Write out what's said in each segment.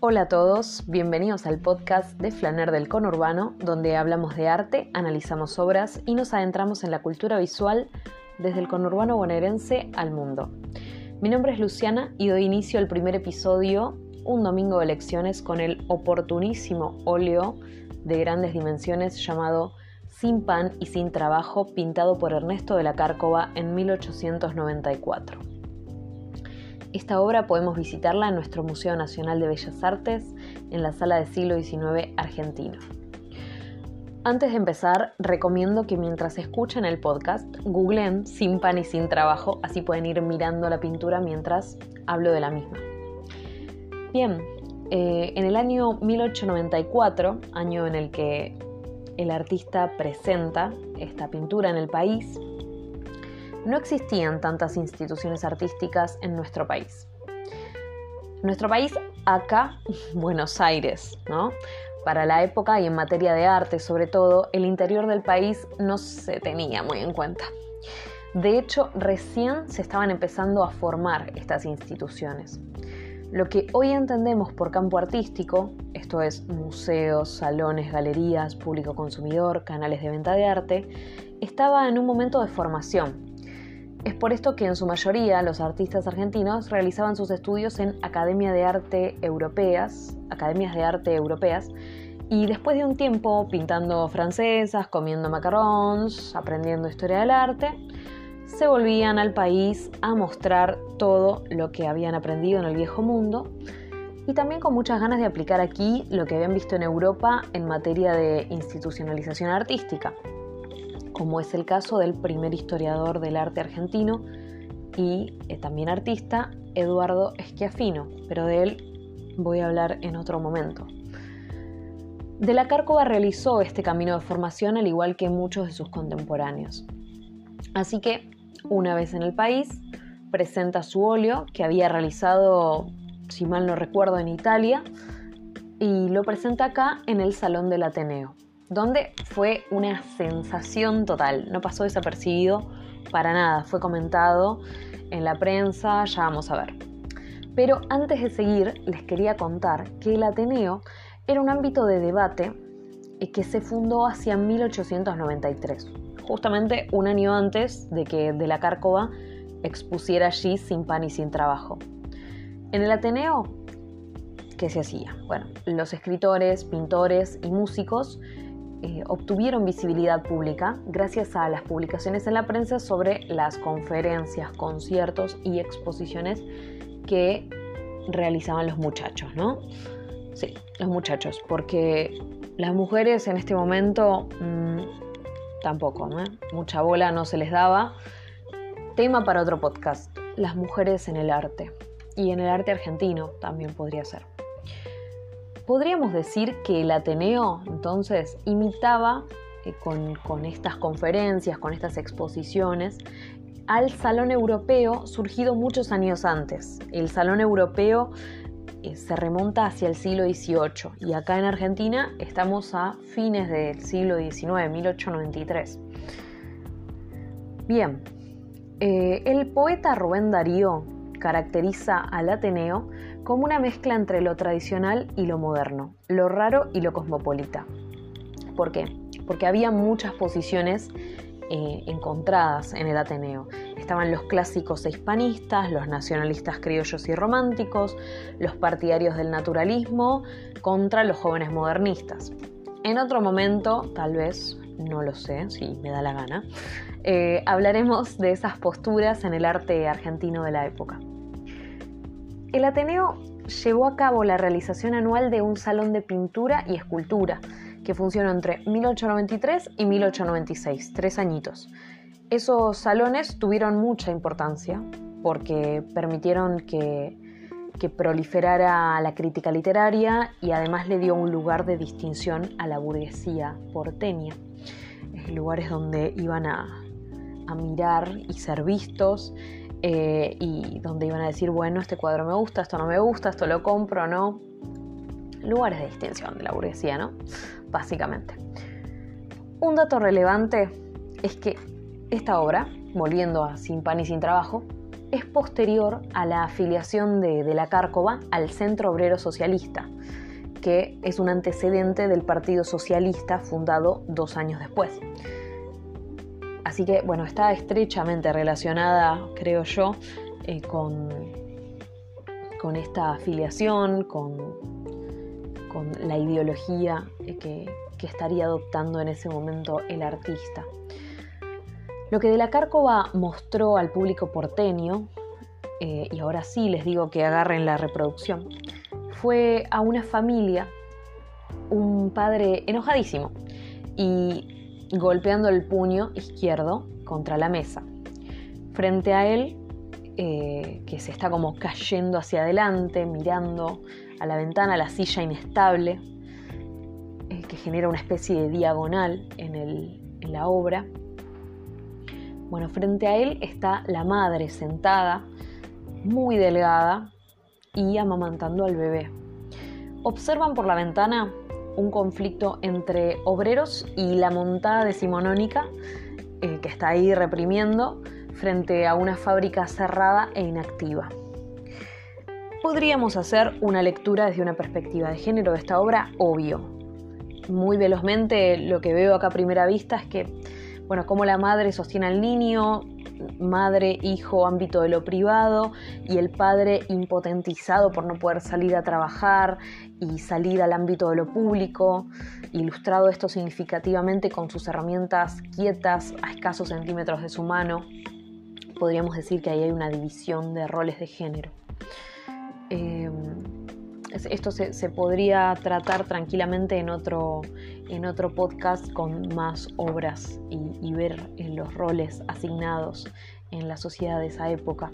Hola a todos, bienvenidos al podcast de Flaner del Conurbano, donde hablamos de arte, analizamos obras y nos adentramos en la cultura visual desde el conurbano bonaerense al mundo. Mi nombre es Luciana y doy inicio al primer episodio, un domingo de elecciones, con el oportunísimo óleo de grandes dimensiones llamado Sin pan y sin trabajo, pintado por Ernesto de la Cárcova en 1894. Esta obra podemos visitarla en nuestro Museo Nacional de Bellas Artes, en la sala de siglo XIX argentino. Antes de empezar, recomiendo que mientras escuchen el podcast, googlen sin pan y sin trabajo, así pueden ir mirando la pintura mientras hablo de la misma. Bien, eh, en el año 1894, año en el que el artista presenta esta pintura en el país, no existían tantas instituciones artísticas en nuestro país. Nuestro país, acá, Buenos Aires, ¿no? Para la época y en materia de arte, sobre todo, el interior del país no se tenía muy en cuenta. De hecho, recién se estaban empezando a formar estas instituciones. Lo que hoy entendemos por campo artístico, esto es museos, salones, galerías, público consumidor, canales de venta de arte, estaba en un momento de formación es por esto que en su mayoría los artistas argentinos realizaban sus estudios en Academia de Arte Europeas, Academias de Arte Europeas, y después de un tiempo pintando francesas, comiendo macarons, aprendiendo historia del arte, se volvían al país a mostrar todo lo que habían aprendido en el viejo mundo y también con muchas ganas de aplicar aquí lo que habían visto en Europa en materia de institucionalización artística como es el caso del primer historiador del arte argentino y eh, también artista, Eduardo Schiaffino, pero de él voy a hablar en otro momento. De la Cárcova realizó este camino de formación al igual que muchos de sus contemporáneos. Así que, una vez en el país, presenta su óleo que había realizado, si mal no recuerdo, en Italia, y lo presenta acá en el Salón del Ateneo donde fue una sensación total, no pasó desapercibido para nada, fue comentado en la prensa, ya vamos a ver. Pero antes de seguir, les quería contar que el Ateneo era un ámbito de debate que se fundó hacia 1893, justamente un año antes de que De la Cárcova expusiera allí sin pan y sin trabajo. En el Ateneo, ¿qué se hacía? Bueno, los escritores, pintores y músicos eh, obtuvieron visibilidad pública gracias a las publicaciones en la prensa sobre las conferencias, conciertos y exposiciones que realizaban los muchachos, ¿no? Sí, los muchachos, porque las mujeres en este momento mm, tampoco, ¿no? Mucha bola no se les daba. Tema para otro podcast, las mujeres en el arte. Y en el arte argentino también podría ser. Podríamos decir que el Ateneo entonces imitaba eh, con, estas conferencias, con estas exposiciones, al Salón Europeo surgido muchos años antes. El Salón Europeo eh, se remonta hacia el siglo XVIII y acá en Argentina estamos a fines del siglo XIX, 1893. Bien, eh, el poeta Rubén Darío caracteriza al Ateneo como una mezcla entre lo tradicional y lo moderno, lo raro y lo cosmopolita. ¿Por qué? Porque había muchas posiciones eh, encontradas en el Ateneo. Estaban los clásicos hispanistas, los nacionalistas criollos y románticos, los partidarios del naturalismo contra los jóvenes modernistas. En otro momento, tal vez, no lo sé, si me da la gana, eh, hablaremos de esas posturas en el arte argentino de la época. El Ateneo llevó a cabo la realización anual de un salón de pintura y escultura que funcionó entre 1893 y 1896, tres añitos. Esos salones tuvieron mucha importancia porque permitieron que, proliferara la crítica literaria y además le dio un lugar de distinción a la burguesía porteña, lugares donde iban a mirar y ser vistos eh, y donde iban a decir, bueno, este cuadro me gusta, esto no me gusta, esto lo compro, no. Lugares de distinción de la burguesía, ¿no? Básicamente. Un dato relevante es que esta obra, volviendo a Sin pan y sin trabajo, es posterior a la afiliación de, de la Cárcova al Centro Obrero Socialista, que es un antecedente del Partido Socialista fundado dos años después. Así que, bueno, está estrechamente relacionada, creo yo, eh, con, con esta afiliación, con, con la ideología eh, que, que, estaría adoptando en ese momento el artista. Lo que de la Cárcova mostró al público porteño, eh, y ahora sí les digo que agarren la reproducción, fue a una familia, un padre enojadísimo y golpeando el puño izquierdo contra la mesa. Frente a él, eh, que se está como cayendo hacia adelante, mirando a la ventana, la silla inestable, eh, que genera una especie de diagonal en, en la obra. Bueno, frente a él está la madre sentada, muy delgada y amamantando al bebé. Observan por la ventana un conflicto entre obreros y la montada decimonónica eh, que está ahí reprimiendo frente a una fábrica cerrada e inactiva. Podríamos hacer una lectura desde una perspectiva de género de esta obra, obvio. Muy velozmente lo que veo acá a primera vista es que, bueno, cómo la madre sostiene al niño, madre, hijo, ámbito de lo privado y el padre impotentizado por no poder salir a trabajar y salir al ámbito de lo público, ilustrado esto significativamente con sus herramientas quietas a escasos centímetros de su mano. Podríamos decir que ahí hay una división de roles de género. Eh, esto se, podría tratar tranquilamente en otro, en otro podcast con más obras y, ver los roles asignados en la sociedad de esa época.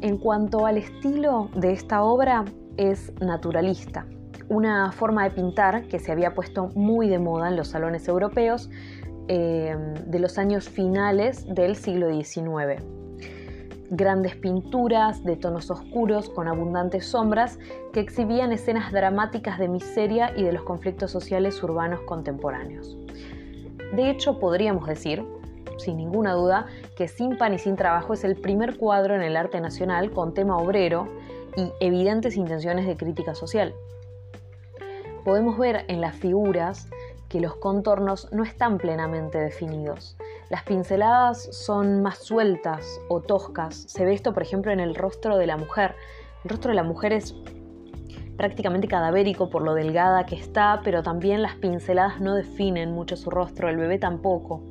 En cuanto al estilo de esta obra, es naturalista, una forma de pintar que se había puesto muy de moda en los salones europeos eh, de los años finales del siglo XIX grandes pinturas de tonos oscuros con abundantes sombras que exhibían escenas dramáticas de miseria y de los conflictos sociales urbanos contemporáneos. De hecho, podríamos decir, sin ninguna duda, que Sin pan y sin trabajo es el primer cuadro en el arte nacional con tema obrero y evidentes intenciones de crítica social. Podemos ver en las figuras que los contornos no están plenamente definidos, las pinceladas son más sueltas o toscas. Se ve esto, por ejemplo, en el rostro de la mujer. El rostro de la mujer es prácticamente cadavérico por lo delgada que está, pero también las pinceladas no definen mucho su rostro, el bebé tampoco.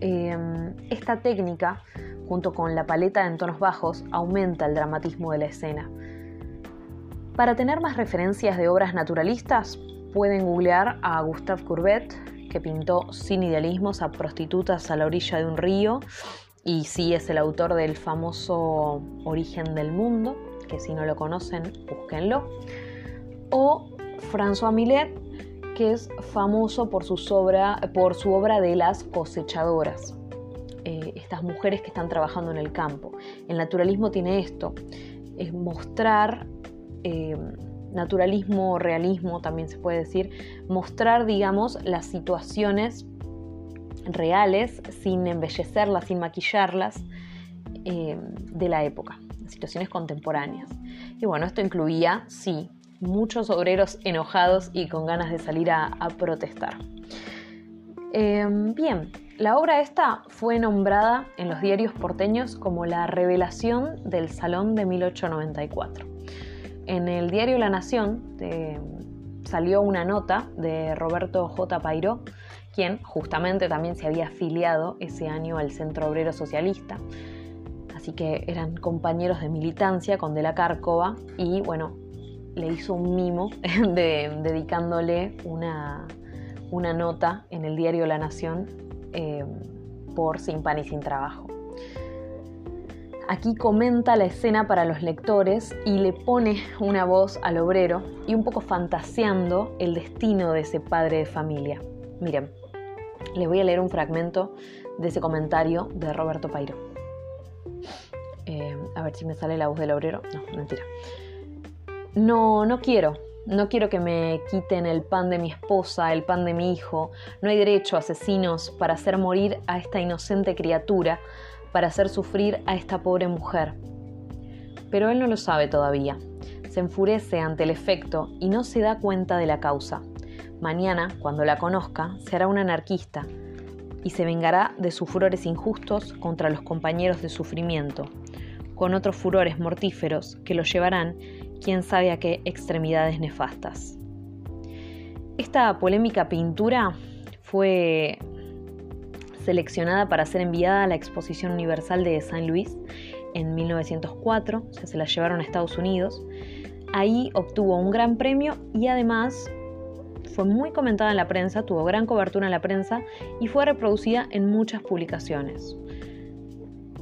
Em, esta técnica, junto con la paleta en tonos bajos, aumenta el dramatismo de la escena. Para tener más referencias de obras naturalistas, pueden googlear a Gustave Courbet, que pintó sin idealismos a prostitutas a la orilla de un río y sí es el autor del famoso Origen del Mundo, que si no lo conocen, búsquenlo. O François Millet, que es famoso por su, por su obra de las cosechadoras. Eh, estas mujeres que están trabajando en el campo. El naturalismo tiene esto, es mostrar eh, naturalismo o realismo también se puede decir, mostrar, digamos, las situaciones reales sin embellecerlas, sin maquillarlas eh, de la época, situaciones contemporáneas. Y bueno, esto incluía, sí, muchos obreros enojados y con ganas de salir a, protestar. Eh, bien, la obra esta fue nombrada en los diarios porteños como la revelación del Salón de 1894 en el diario La Nación salió una nota de Roberto J. Pairó, quien justamente también se había afiliado ese año al Centro Obrero Socialista. Así que eran compañeros de militancia con De la Cárcova y bueno, le hizo un mimo dedicándole una, nota en el diario La Nación eh, por Sin Pan y Sin Trabajo. Aquí comenta la escena para los lectores y le pone una voz al obrero y un poco fantaseando el destino de ese padre de familia. Miren, les voy a leer un fragmento de ese comentario de Roberto Pairo. Eh, a ver si me sale la voz del obrero. No, mentira. No, no quiero. No quiero que me quiten el pan de mi esposa, el pan de mi hijo. No hay derecho, asesinos, para hacer morir a esta inocente criatura para hacer sufrir a esta pobre mujer. Pero él no lo sabe todavía. Se enfurece ante el efecto y no se da cuenta de la causa. Mañana, cuando la conozca, será un anarquista y se vengará de sus furores injustos contra los compañeros de sufrimiento, con otros furores mortíferos que lo llevarán quién sabe a qué extremidades nefastas. Esta polémica pintura fue seleccionada para ser enviada a la Exposición Universal de San Luis en 1904, o se la llevaron a Estados Unidos. Ahí obtuvo un gran premio y además fue muy comentada en la prensa, tuvo gran cobertura en la prensa y fue reproducida en muchas publicaciones.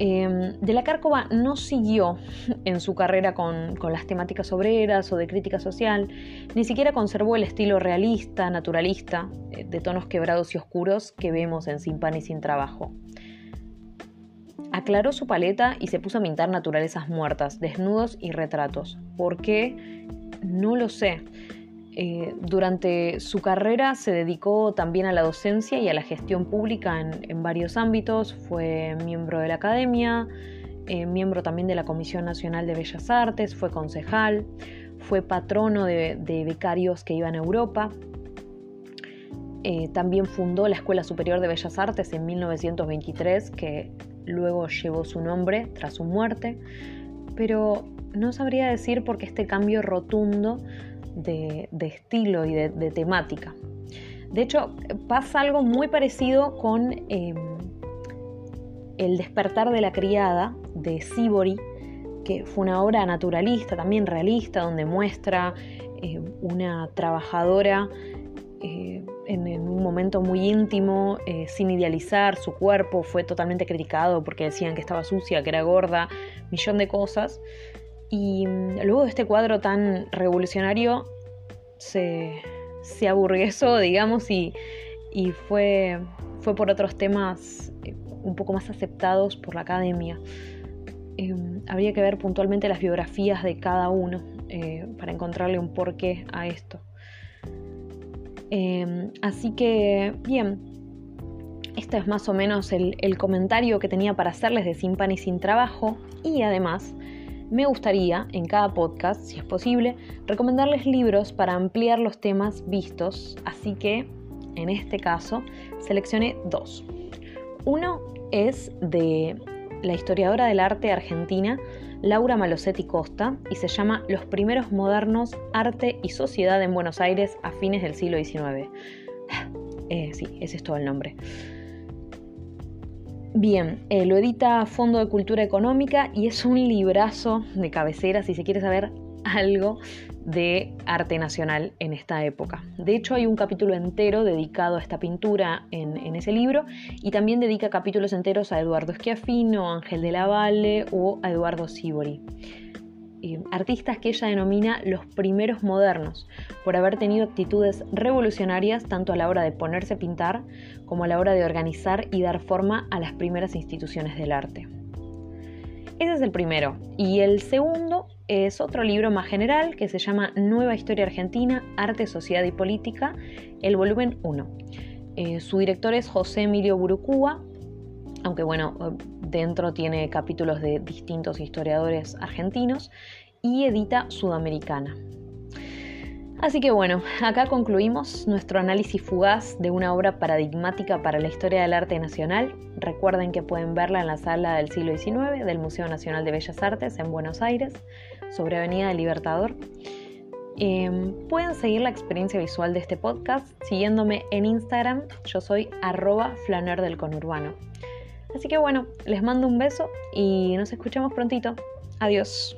Em, de la Cárcova no siguió en su carrera con, las temáticas obreras o de crítica social, ni siquiera conservó el estilo realista, naturalista, eh, de tonos quebrados y oscuros que vemos en Sin Pan y Sin Trabajo. Aclaró su paleta y se puso a pintar naturalezas muertas, desnudos y retratos. ¿Por qué? No lo sé. Eh, durante su carrera se dedicó también a la docencia y a la gestión pública en, varios ámbitos. Fue miembro de la academia, eh, miembro también de la Comisión Nacional de Bellas Artes, fue concejal, fue patrono de, becarios que iban a Europa. Eh, también fundó la Escuela Superior de Bellas Artes en 1923, que luego llevó su nombre tras su muerte. Pero no sabría decir por qué este cambio rotundo de, estilo y de, temática. De hecho, pasa algo muy parecido con em, El despertar de la criada de Sibori, que fue una obra naturalista, también realista, donde muestra em, una trabajadora eh, en, un momento muy íntimo, eh, sin idealizar su cuerpo, fue totalmente criticado porque decían que estaba sucia, que era gorda, millón de cosas. Y mm, luego de este cuadro tan revolucionario se, se aburguesó, digamos, y, fue, fue por otros temas eh, un poco más aceptados por la academia. Em, habría que ver puntualmente las biografías de cada uno eh, para encontrarle un porqué a esto. Em, así que, bien, este es más o menos el, el comentario que tenía para hacerles de Sin Pan y Sin Trabajo y además me gustaría, en cada podcast, si es posible, recomendarles libros para ampliar los temas vistos, así que, en este caso, seleccioné dos. Uno es de la historiadora del arte argentina, Laura Malosetti Costa, y se llama Los primeros modernos, arte y sociedad en Buenos Aires a fines del siglo XIX. Eh, sí, ese es todo el nombre. Bien, eh, lo edita Fondo de Cultura Económica y es un librazo de cabecera si se quiere saber algo de arte nacional en esta época. De hecho, hay un capítulo entero dedicado a esta pintura en, ese libro y también dedica capítulos enteros a Eduardo Schiaffino, Ángel de la Valle o a Eduardo Sibori. Artistas que ella denomina los primeros modernos, por haber tenido actitudes revolucionarias tanto a la hora de ponerse a pintar como a la hora de organizar y dar forma a las primeras instituciones del arte. Ese es el primero. Y el segundo es otro libro más general que se llama Nueva Historia Argentina, Arte, Sociedad y Política, el volumen 1. Eh, su director es José Emilio Burucúa, aunque bueno, dentro tiene capítulos de distintos historiadores argentinos y edita Sudamericana. Así que bueno, acá concluimos nuestro análisis fugaz de una obra paradigmática para la historia del arte nacional. Recuerden que pueden verla en la sala del siglo XIX del Museo Nacional de Bellas Artes en Buenos Aires, sobre Avenida del Libertador. Em, pueden seguir la experiencia visual de este podcast siguiéndome en Instagram. Yo soy arroba flaner del conurbano. Así que bueno, les mando un beso y nos escuchamos prontito. Adiós.